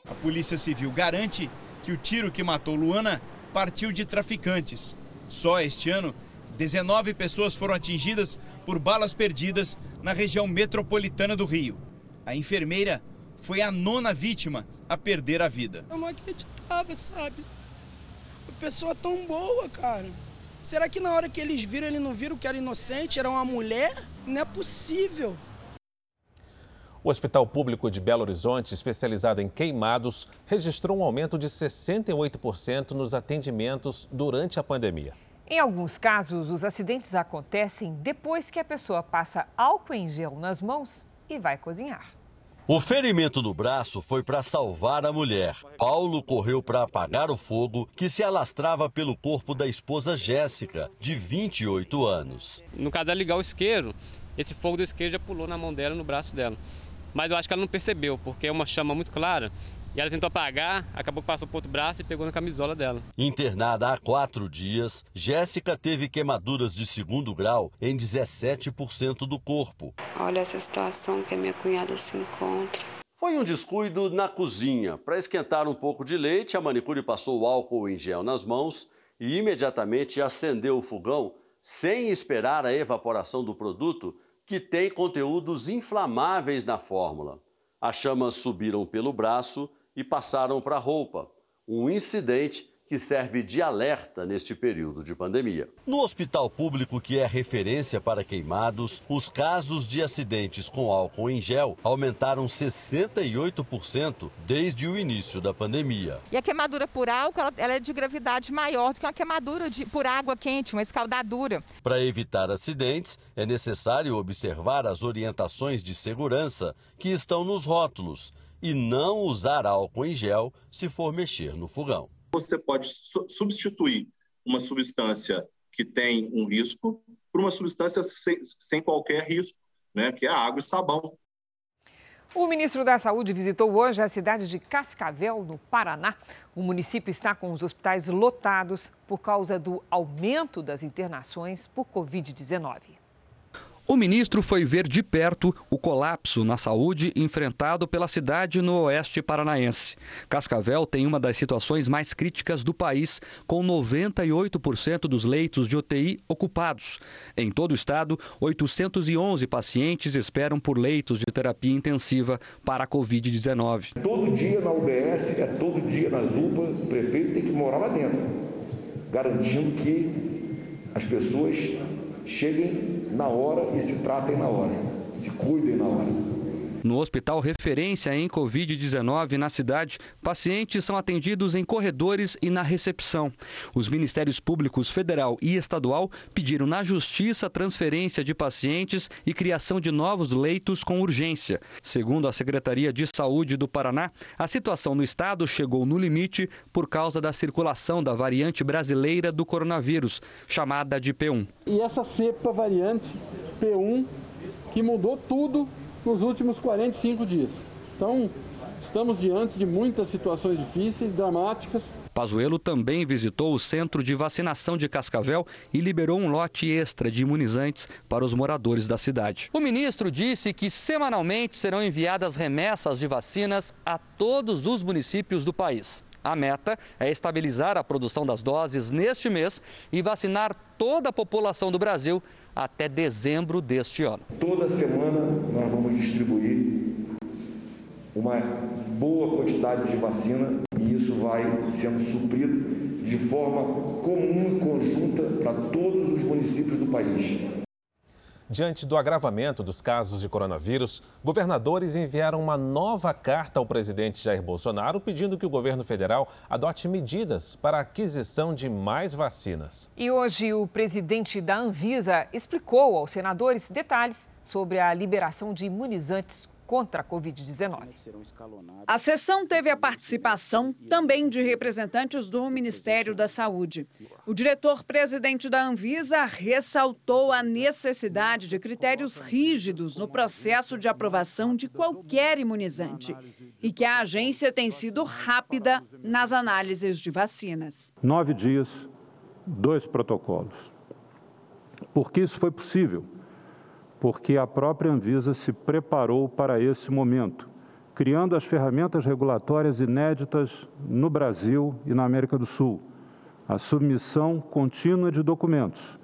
A Polícia Civil garante que o tiro que matou Luana partiu de traficantes. Só este ano, 19 pessoas foram atingidas por balas perdidas na região metropolitana do Rio. A enfermeira foi a nona vítima a perder a vida.
Eu não acreditava, sabe? Uma pessoa tão boa, cara. Será que na hora que eles viram, eles não viram que era inocente, era uma mulher? Não é possível.
O Hospital Público de Belo Horizonte, especializado em queimados, registrou um aumento de 68% nos atendimentos durante a pandemia.
Em alguns casos, os acidentes acontecem depois que a pessoa passa álcool em gel nas mãos e vai cozinhar.
O ferimento no braço foi para salvar a mulher. Paulo correu para apagar o fogo que se alastrava pelo corpo da esposa Jéssica, de 28 anos.
No caso de ligar o isqueiro, esse fogo do isqueiro já pulou na mão dela, no braço dela. Mas eu acho que ela não percebeu, porque é uma chama muito clara. E ela tentou apagar, acabou que passou para outro braço e pegou na camisola dela.
Internada há quatro dias, Jéssica teve queimaduras de segundo grau em 17% do corpo.
Olha essa situação que a minha cunhada se encontra.
Foi um descuido na cozinha. Para esquentar um pouco de leite, a manicure passou o álcool em gel nas mãos e imediatamente acendeu o fogão sem esperar a evaporação do produto, que tem conteúdos inflamáveis na fórmula. As chamas subiram pelo braço e passaram para a roupa. Um incidente que serve de alerta neste período de pandemia.
No hospital público, que é referência para queimados, os casos de acidentes com álcool em gel aumentaram 68% desde o início da pandemia.
E a queimadura por álcool ela é de gravidade maior do que uma queimadura de, por água quente, uma escaldadura.
Para evitar acidentes, é necessário observar as orientações de segurança que estão nos rótulos e não usar álcool em gel se for mexer no fogão
você pode substituir uma substância que tem um risco por uma substância sem, sem qualquer risco, né, que é a água e sabão.
O ministro da Saúde visitou hoje a cidade de Cascavel, no Paraná. O município está com os hospitais lotados por causa do aumento das internações por Covid-19.
O ministro foi ver de perto o colapso na saúde enfrentado pela cidade no oeste paranaense. Cascavel tem uma das situações mais críticas do país, com 98% dos leitos de UTI ocupados. Em todo o estado, 811 pacientes esperam por leitos de terapia intensiva para a Covid-19.
Todo dia na UBS, é todo dia nas UPA, o prefeito tem que morar lá dentro, garantindo que as pessoas cheguem na hora e se tratem na hora, se cuidem na hora.
No hospital referência em Covid-19 na cidade, pacientes são atendidos em corredores e na recepção. Os Ministérios Públicos Federal e Estadual pediram na Justiça transferência de pacientes e criação de novos leitos com urgência. Segundo a Secretaria de Saúde do Paraná, a situação no estado chegou no limite por causa da circulação da variante brasileira do coronavírus, chamada de P1.
E essa cepa variante P1 que mudou tudo nos últimos 45 dias. Então, estamos diante de muitas situações difíceis, dramáticas.
Pazuello também visitou o centro de vacinação de Cascavel e liberou um lote extra de imunizantes para os moradores da cidade. O ministro disse que semanalmente serão enviadas remessas de vacinas a todos os municípios do país. A meta é estabilizar a produção das doses neste mês e vacinar toda a população do Brasil até dezembro deste ano.
Toda semana nós vamos distribuir uma boa quantidade de vacina e isso vai sendo suprido de forma comum e conjunta para todos os municípios do país.
Diante do agravamento dos casos de coronavírus, governadores enviaram uma nova carta ao presidente Jair Bolsonaro pedindo que o governo federal adote medidas para a aquisição de mais vacinas.
E hoje o presidente da Anvisa explicou aos senadores detalhes sobre a liberação de imunizantes contra a Covid-19.
A sessão teve a participação também de representantes do Ministério da Saúde. O diretor-presidente da Anvisa ressaltou a necessidade de critérios rígidos no processo de aprovação de qualquer imunizante e que a agência tem sido rápida nas análises de vacinas.
Nove dias, dois protocolos. Por que isso foi possível? Porque a própria Anvisa se preparou para esse momento, criando as ferramentas regulatórias inéditas no Brasil e na América do Sul, a submissão contínua de documentos,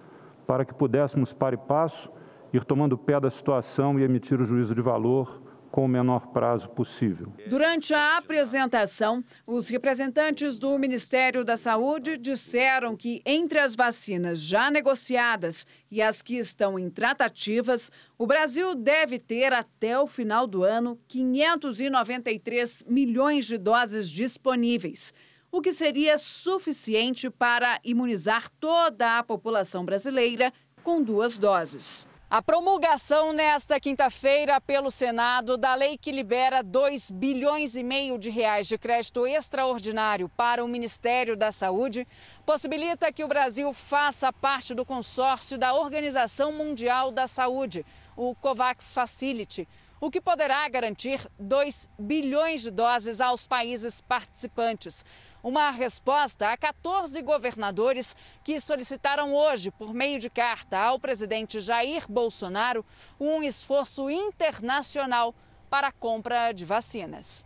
para que pudéssemos, para e passo, ir tomando pé da situação e emitir o juízo de valor com o menor prazo possível.
Durante a apresentação, os representantes do Ministério da Saúde disseram que entre as vacinas já negociadas e as que estão em tratativas, o Brasil deve ter até o final do ano 593 milhões de doses disponíveis, o que seria suficiente para imunizar toda a população brasileira com duas doses. A promulgação nesta quinta-feira pelo Senado da lei que libera 2 bilhões e meio de reais de crédito extraordinário para o Ministério da Saúde possibilita que o Brasil faça parte do consórcio da Organização Mundial da Saúde, o COVAX Facility, o que poderá garantir 2 bilhões de doses aos países participantes uma resposta a 14 governadores que solicitaram hoje, por meio de carta ao presidente Jair Bolsonaro, um esforço internacional para a compra de vacinas.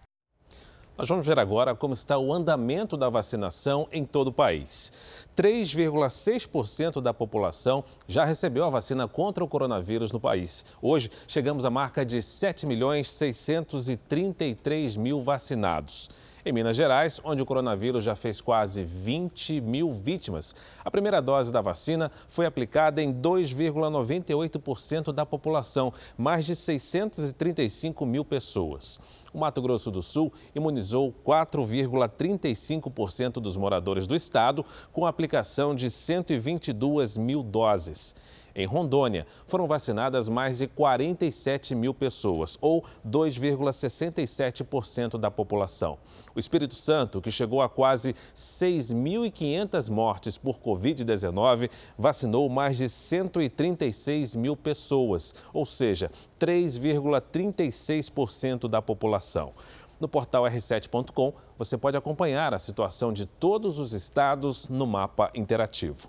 Nós vamos ver agora como está o andamento da vacinação em todo o país. 3,6% da população já recebeu a vacina contra o coronavírus no país. Hoje, chegamos à marca de 7 milhões 633 mil vacinados. Em Minas Gerais, onde o coronavírus já fez quase 20 mil vítimas, a primeira dose da vacina foi aplicada em 2,98% da população, mais de 635 mil pessoas. O Mato Grosso do Sul imunizou 4,35% dos moradores do estado com a aplicação de 122 mil doses. Em Rondônia, foram vacinadas mais de 47 mil pessoas, ou 2,67% da população. O Espírito Santo, que chegou a quase 6.500 mortes por Covid-19, vacinou mais de 136 mil pessoas, ou seja, 3,36% da população. No portal r7.com, você pode acompanhar a situação de todos os estados no mapa interativo.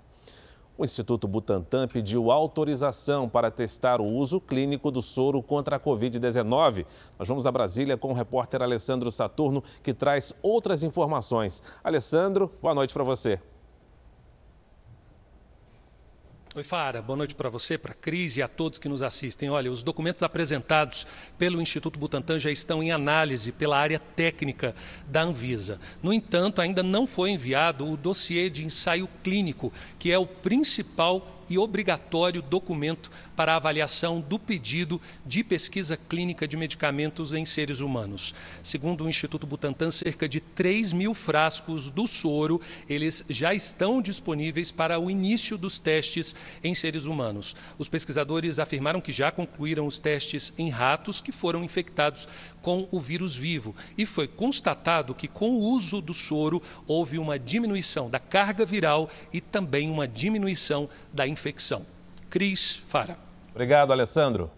O Instituto Butantan pediu autorização para testar o uso clínico do soro contra a Covid-19. Nós vamos a Brasília com o repórter Alessandro Saturno, que traz outras informações. Alessandro, boa noite para você.
Oi, Fara. Boa noite para você, para a Cris e a todos que nos assistem. Olha, os documentos apresentados pelo Instituto Butantan já estão em análise pela área técnica da Anvisa. No entanto, ainda não foi enviado o dossiê de ensaio clínico, que é o principal e obrigatório documento para avaliação do pedido de pesquisa clínica de medicamentos em seres humanos. Segundo o Instituto Butantan, cerca de 3 mil frascos do soro eles já estão disponíveis para o início dos testes em seres humanos. Os pesquisadores afirmaram que já concluíram os testes em ratos que foram infectados com o vírus vivo e foi constatado que com o uso do soro houve uma diminuição da carga viral e também uma diminuição da infecção. Cris Fara.
Obrigado, Alessandro.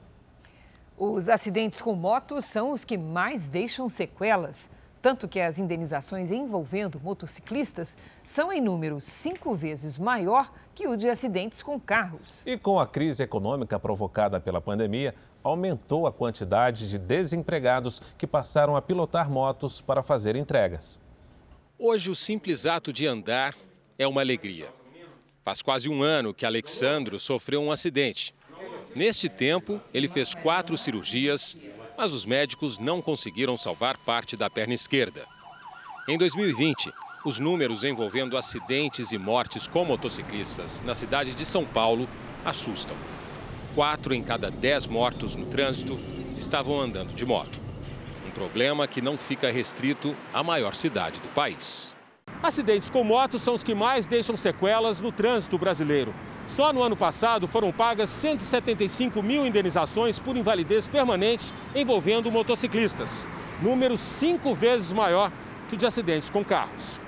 Os acidentes com motos são os que mais deixam sequelas. Tanto que as indenizações envolvendo motociclistas são em número cinco vezes maior que o de acidentes com carros.
E com a crise econômica provocada pela pandemia, aumentou a quantidade de desempregados que passaram a pilotar motos para fazer entregas.
Hoje, o simples ato de andar é uma alegria. Faz quase um ano que Alexandro sofreu um acidente. Neste tempo, ele fez quatro cirurgias, mas os médicos não conseguiram salvar parte da perna esquerda. Em 2020, os números envolvendo acidentes e mortes com motociclistas na cidade de São Paulo assustam. Quatro em cada dez mortos no trânsito estavam andando de moto. Um problema que não fica restrito à maior cidade do país.
Acidentes com motos são os que mais deixam sequelas no trânsito brasileiro. Só no ano passado foram pagas 175 mil indenizações por invalidez permanente envolvendo motociclistas. Número cinco vezes maior que o de acidentes com carros.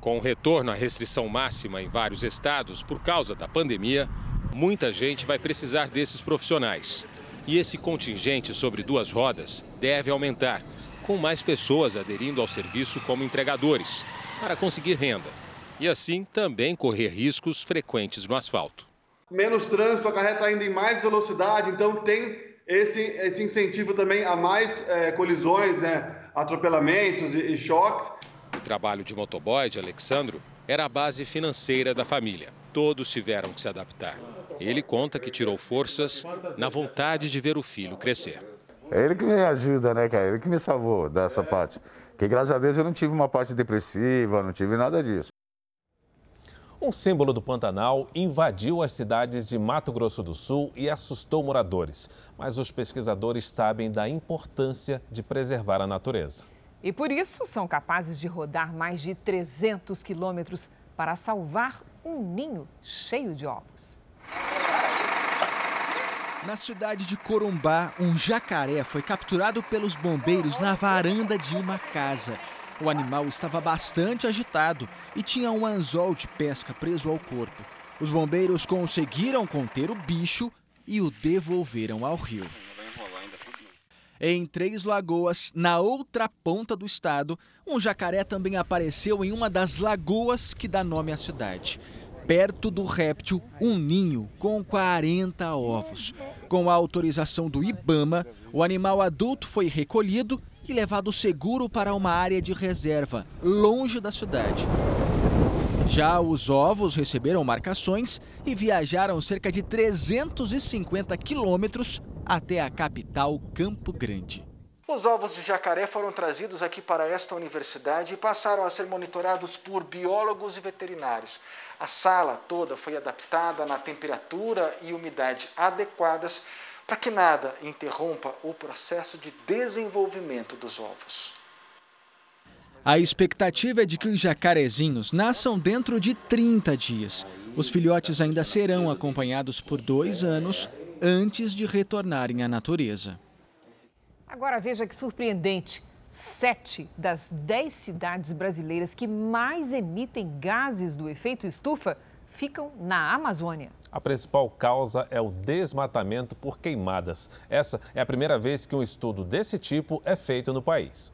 Com o retorno à restrição máxima em vários estados por causa da pandemia, muita gente vai precisar desses profissionais. E esse contingente sobre duas rodas deve aumentar, com mais pessoas aderindo ao serviço como entregadores para conseguir renda e assim também correr riscos frequentes no asfalto.
Menos trânsito acarreta ainda em mais velocidade, então tem esse, esse incentivo também a mais é, colisões, né, atropelamentos e, e choques.
O trabalho de motoboy de Alexandro era a base financeira da família. Todos tiveram que se adaptar. Ele conta que tirou forças na vontade de ver o filho crescer.
É ele que me ajuda, né, cara? Ele que me salvou dessa parte. Porque graças a Deus eu não tive uma parte depressiva, não tive nada disso.
Um símbolo do Pantanal invadiu as cidades de Mato Grosso do Sul e assustou moradores. Mas os pesquisadores sabem da importância de preservar a natureza.
E por isso são capazes de rodar mais de 300 quilômetros para salvar um ninho cheio de ovos.
Na cidade de Corumbá, um jacaré foi capturado pelos bombeiros na varanda de uma casa. O animal estava bastante agitado e tinha um anzol de pesca preso ao corpo. Os bombeiros conseguiram conter o bicho e o devolveram ao rio. Em Três Lagoas, na outra ponta do estado, um jacaré também apareceu em uma das lagoas que dá nome à cidade perto do réptil um ninho com 40 ovos. Com a autorização do Ibama, o animal adulto foi recolhido e levado seguro para uma área de reserva, longe da cidade. Já os ovos receberam marcações e viajaram cerca de 350 quilômetros até a capital Campo Grande. Os ovos de jacaré foram trazidos aqui para esta universidade e passaram a ser monitorados por biólogos e veterinários. A sala toda foi adaptada na temperatura e umidade adequadas para que nada interrompa o processo de desenvolvimento dos ovos. A expectativa é de que os jacarezinhos nasçam dentro de 30 dias. Os filhotes ainda serão acompanhados por dois anos antes de retornarem à natureza.
Agora veja que surpreendente. Sete das dez cidades brasileiras que mais emitem gases do efeito estufa ficam na Amazônia.
A principal causa é o desmatamento por queimadas. Essa é a primeira vez que um estudo desse tipo é feito no país.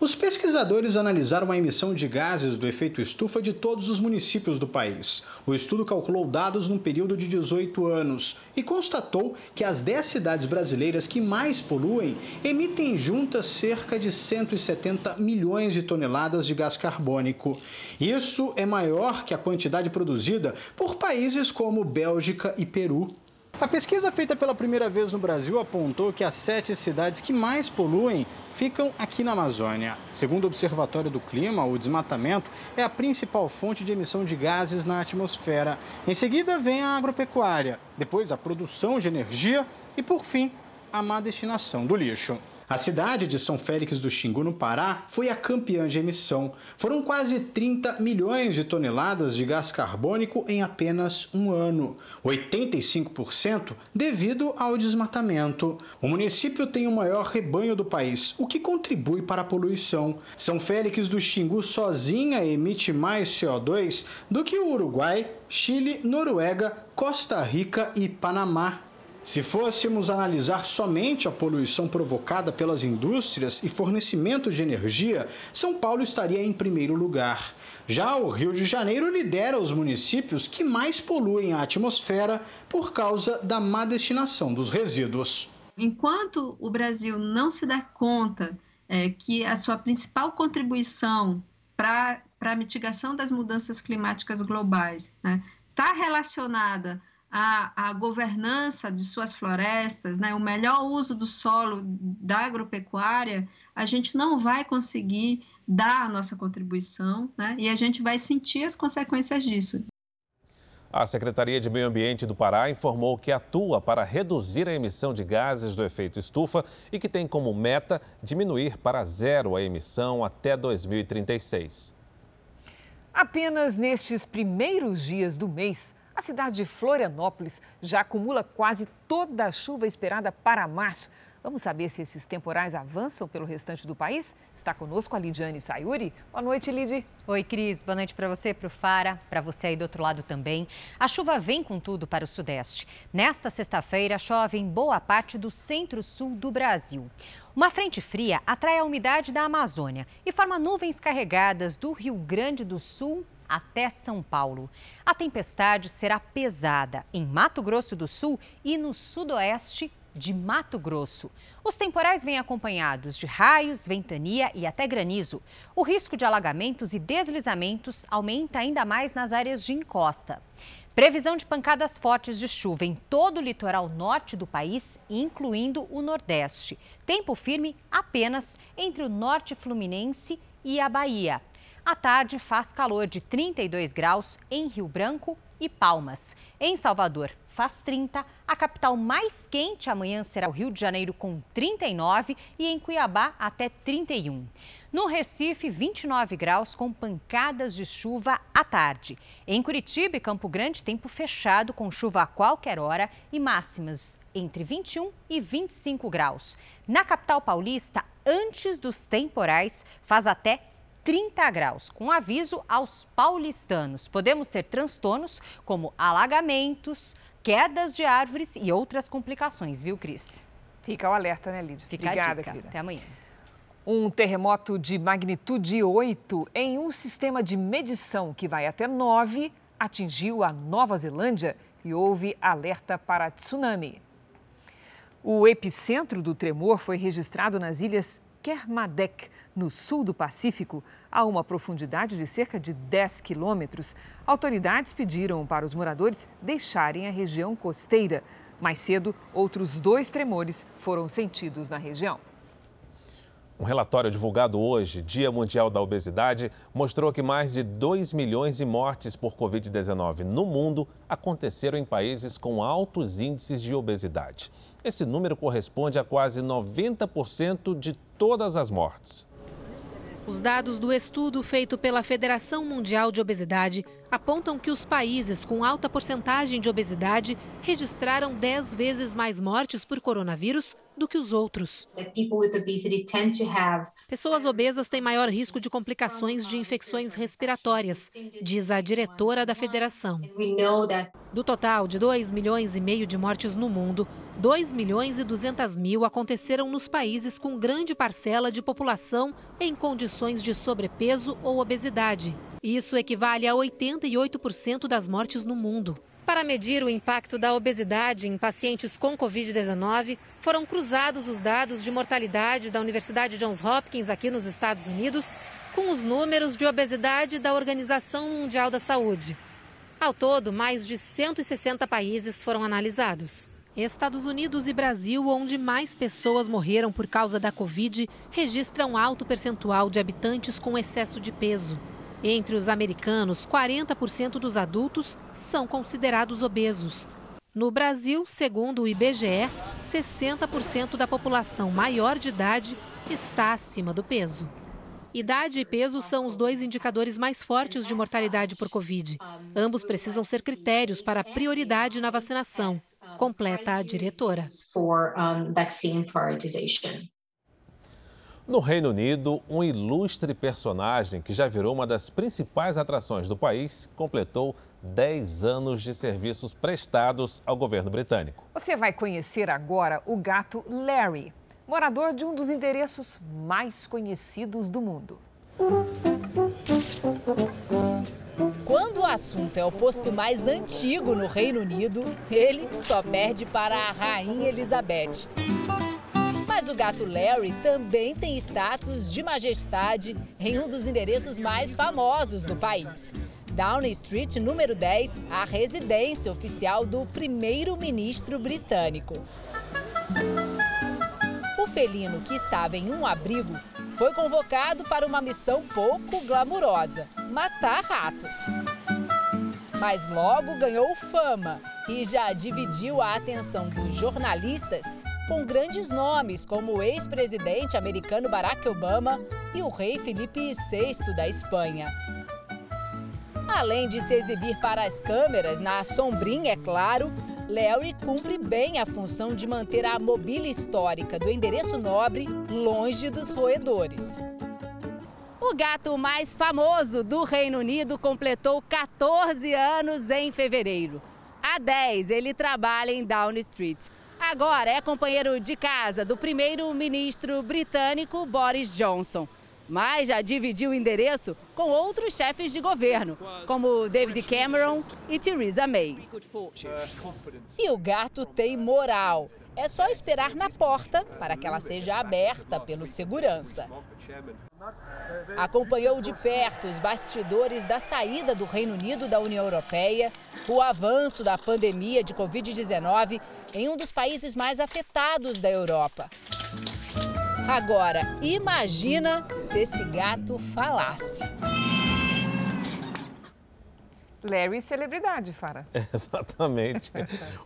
Os pesquisadores analisaram a emissão de gases do efeito estufa de todos os municípios do país. O estudo calculou dados num período de 18 anos e constatou que as 10 cidades brasileiras que mais poluem emitem juntas cerca de 170 milhões de toneladas de gás carbônico. Isso é maior que a quantidade produzida por países como Bélgica e Peru. A pesquisa feita pela primeira vez no Brasil apontou que as sete cidades que mais poluem ficam aqui na Amazônia. Segundo o Observatório do Clima, o desmatamento é a principal fonte de emissão de gases na atmosfera. Em seguida vem a agropecuária, depois a produção de energia e, por fim, a má destinação do lixo. A cidade de São Félix do Xingu, no Pará, foi a campeã de emissão. Foram quase 30 milhões de toneladas de gás carbônico em apenas um ano, 85% devido ao desmatamento. O município tem o maior rebanho do país, o que contribui para a poluição. São Félix do Xingu sozinha emite mais CO2 do que o Uruguai, Chile, Noruega, Costa Rica e Panamá. Se fôssemos analisar somente a poluição provocada pelas indústrias e fornecimento de energia, São Paulo estaria em primeiro lugar. Já o Rio de Janeiro lidera os municípios que mais poluem a atmosfera por causa da má destinação dos resíduos.
Enquanto o Brasil não se dá conta é, que a sua principal contribuição para a mitigação das mudanças climáticas globais está né, tá relacionada a, a governança de suas florestas, né, o melhor uso do solo da agropecuária, a gente não vai conseguir dar a nossa contribuição né, e a gente vai sentir as consequências disso.
A Secretaria de Meio Ambiente do Pará informou que atua para reduzir a emissão de gases do efeito estufa e que tem como meta diminuir para zero a emissão até 2036.
Apenas nestes primeiros dias do mês, a cidade de Florianópolis já acumula quase toda a chuva esperada para março. Vamos saber se esses temporais avançam pelo restante do país? Está conosco a Lidiane Sayuri. Boa noite, Lid.
Oi, Cris. Boa noite para você, para o Fara, para você aí do outro lado também. A chuva vem com tudo para o Sudeste. Nesta sexta-feira, chove em boa parte do centro-sul do Brasil. Uma frente fria atrai a umidade da Amazônia e forma nuvens carregadas do Rio Grande do Sul até São Paulo. A tempestade será pesada em Mato Grosso do Sul e no sudoeste de Mato Grosso. Os temporais vêm acompanhados de raios, ventania e até granizo. O risco de alagamentos e deslizamentos aumenta ainda mais nas áreas de encosta. Previsão de pancadas fortes de chuva em todo o litoral norte do país, incluindo o Nordeste. Tempo firme apenas entre o norte fluminense e a Bahia. À tarde, faz calor de 32 graus em Rio Branco e Palmas. Em Salvador, faz 30. A capital mais quente amanhã será o Rio de Janeiro, com 39. E em Cuiabá, até 31. No Recife, 29 graus com pancadas de chuva à tarde. Em Curitiba e Campo Grande, tempo fechado com chuva a qualquer hora e máximas entre 21 e 25 graus. Na capital paulista, antes dos temporais, faz até 30 graus, com aviso aos paulistanos. Podemos ter transtornos como alagamentos, quedas de árvores e outras complicações, viu, Cris?
Fica o alerta, né, Lídia?
Fica Obrigada, querida. Até amanhã.
Um terremoto de magnitude 8 em um sistema de medição que vai até 9 atingiu a Nova Zelândia e houve alerta para tsunami. O epicentro do tremor foi registrado nas ilhas Kermadec, no sul do Pacífico, a uma profundidade de cerca de 10 quilômetros. Autoridades pediram para os moradores deixarem a região costeira. Mais cedo, outros dois tremores foram sentidos na região.
Um relatório divulgado hoje, Dia Mundial da Obesidade, mostrou que mais de 2 milhões de mortes por Covid-19 no mundo aconteceram em países com altos índices de obesidade. Esse número corresponde a quase 90% de todas as mortes.
Os dados do estudo feito pela Federação Mundial de Obesidade apontam que os países com alta porcentagem de obesidade registraram 10 vezes mais mortes por coronavírus do que os outros. Pessoas obesas têm maior risco de complicações de infecções respiratórias, diz a diretora da federação. Do total de 2 milhões e meio de mortes no mundo, 2 milhões e 200 mil aconteceram nos países com grande parcela de população em condições de sobrepeso ou obesidade. Isso equivale a 88% das mortes no mundo. Para medir o impacto da obesidade em pacientes com Covid-19, foram cruzados os dados de mortalidade da Universidade Johns Hopkins aqui nos Estados Unidos com os números de obesidade da Organização Mundial da Saúde. Ao todo, mais de 160 países foram analisados. Estados Unidos e Brasil, onde mais pessoas morreram por causa da Covid, registram alto percentual de habitantes com excesso de peso. Entre os americanos, 40% dos adultos são considerados obesos. No Brasil, segundo o IBGE, 60% da população maior de idade está acima do peso. Idade e peso são os dois indicadores mais fortes de mortalidade por Covid. Ambos precisam ser critérios para prioridade na vacinação completa a diretora.
No Reino Unido, um ilustre personagem que já virou uma das principais atrações do país completou 10 anos de serviços prestados ao governo britânico.
Você vai conhecer agora o gato Larry, morador de um dos endereços mais conhecidos do mundo.
Quando o assunto é o posto mais antigo no Reino Unido, ele só perde para a Rainha Elizabeth. Mas o gato Larry também tem status de majestade em um dos endereços mais famosos do país. Downing Street, número 10, a residência oficial do primeiro-ministro britânico. O felino, que estava em um abrigo, foi convocado para uma missão pouco glamurosa: matar ratos. Mas logo ganhou fama e já dividiu a atenção dos jornalistas com grandes nomes como o ex-presidente americano Barack Obama e o rei Felipe VI da Espanha. Além de se exibir para as câmeras, na sombrinha, é claro, Larry cumpre bem a função de manter a mobília histórica do endereço nobre longe dos roedores. O gato mais famoso do Reino Unido completou 14 anos em fevereiro. Há 10 ele trabalha em Downing Street. Agora é companheiro de casa do primeiro-ministro britânico Boris Johnson mas já dividiu o endereço com outros chefes de governo, como David Cameron e Theresa May. E o gato tem moral. É só esperar na porta para que ela seja aberta pelo segurança. Acompanhou de perto os bastidores da saída do Reino Unido da União Europeia, o avanço da pandemia de Covid-19 em um dos países mais afetados da Europa. Agora, imagina se esse gato falasse.
Larry celebridade, Fara. (laughs)
exatamente.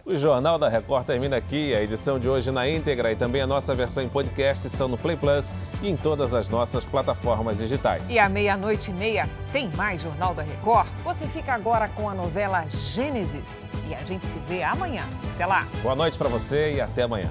O Jornal da Record termina aqui. A edição de hoje na íntegra e também a nossa versão em podcast estão no Play Plus e em todas as nossas plataformas digitais.
E à meia-noite e meia tem mais Jornal da Record. Você fica agora com a novela Gênesis. E a gente se vê amanhã. Até lá.
Boa noite para você e até amanhã.